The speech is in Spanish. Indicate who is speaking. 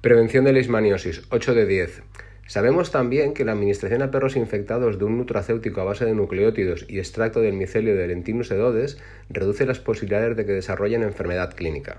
Speaker 1: Prevención de leishmaniosis, 8 de 10. Sabemos también que la administración a perros infectados de un nutracéutico a base de nucleótidos y extracto del micelio de Lentinus edodes reduce las posibilidades de que desarrollen enfermedad clínica.